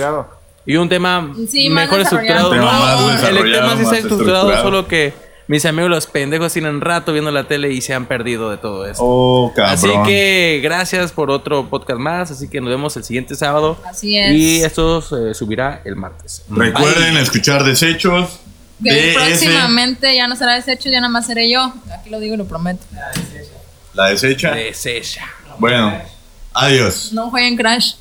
Y un tema Sí, mejor estructurado. desarrollado. Un tema No, más el tema sí está estructurado, estructurado. solo que mis amigos los pendejos tienen rato viendo la tele y se han perdido de todo esto. Oh, cabrón. Así que gracias por otro podcast más. Así que nos vemos el siguiente sábado. Así es. Y esto se subirá el martes. Recuerden Bye. escuchar Desechos. Que próximamente ya no será deshecho, ya nada más seré yo. Aquí lo digo y lo prometo. la desecha. Desecha. Bueno, adiós. No jueguen Crash.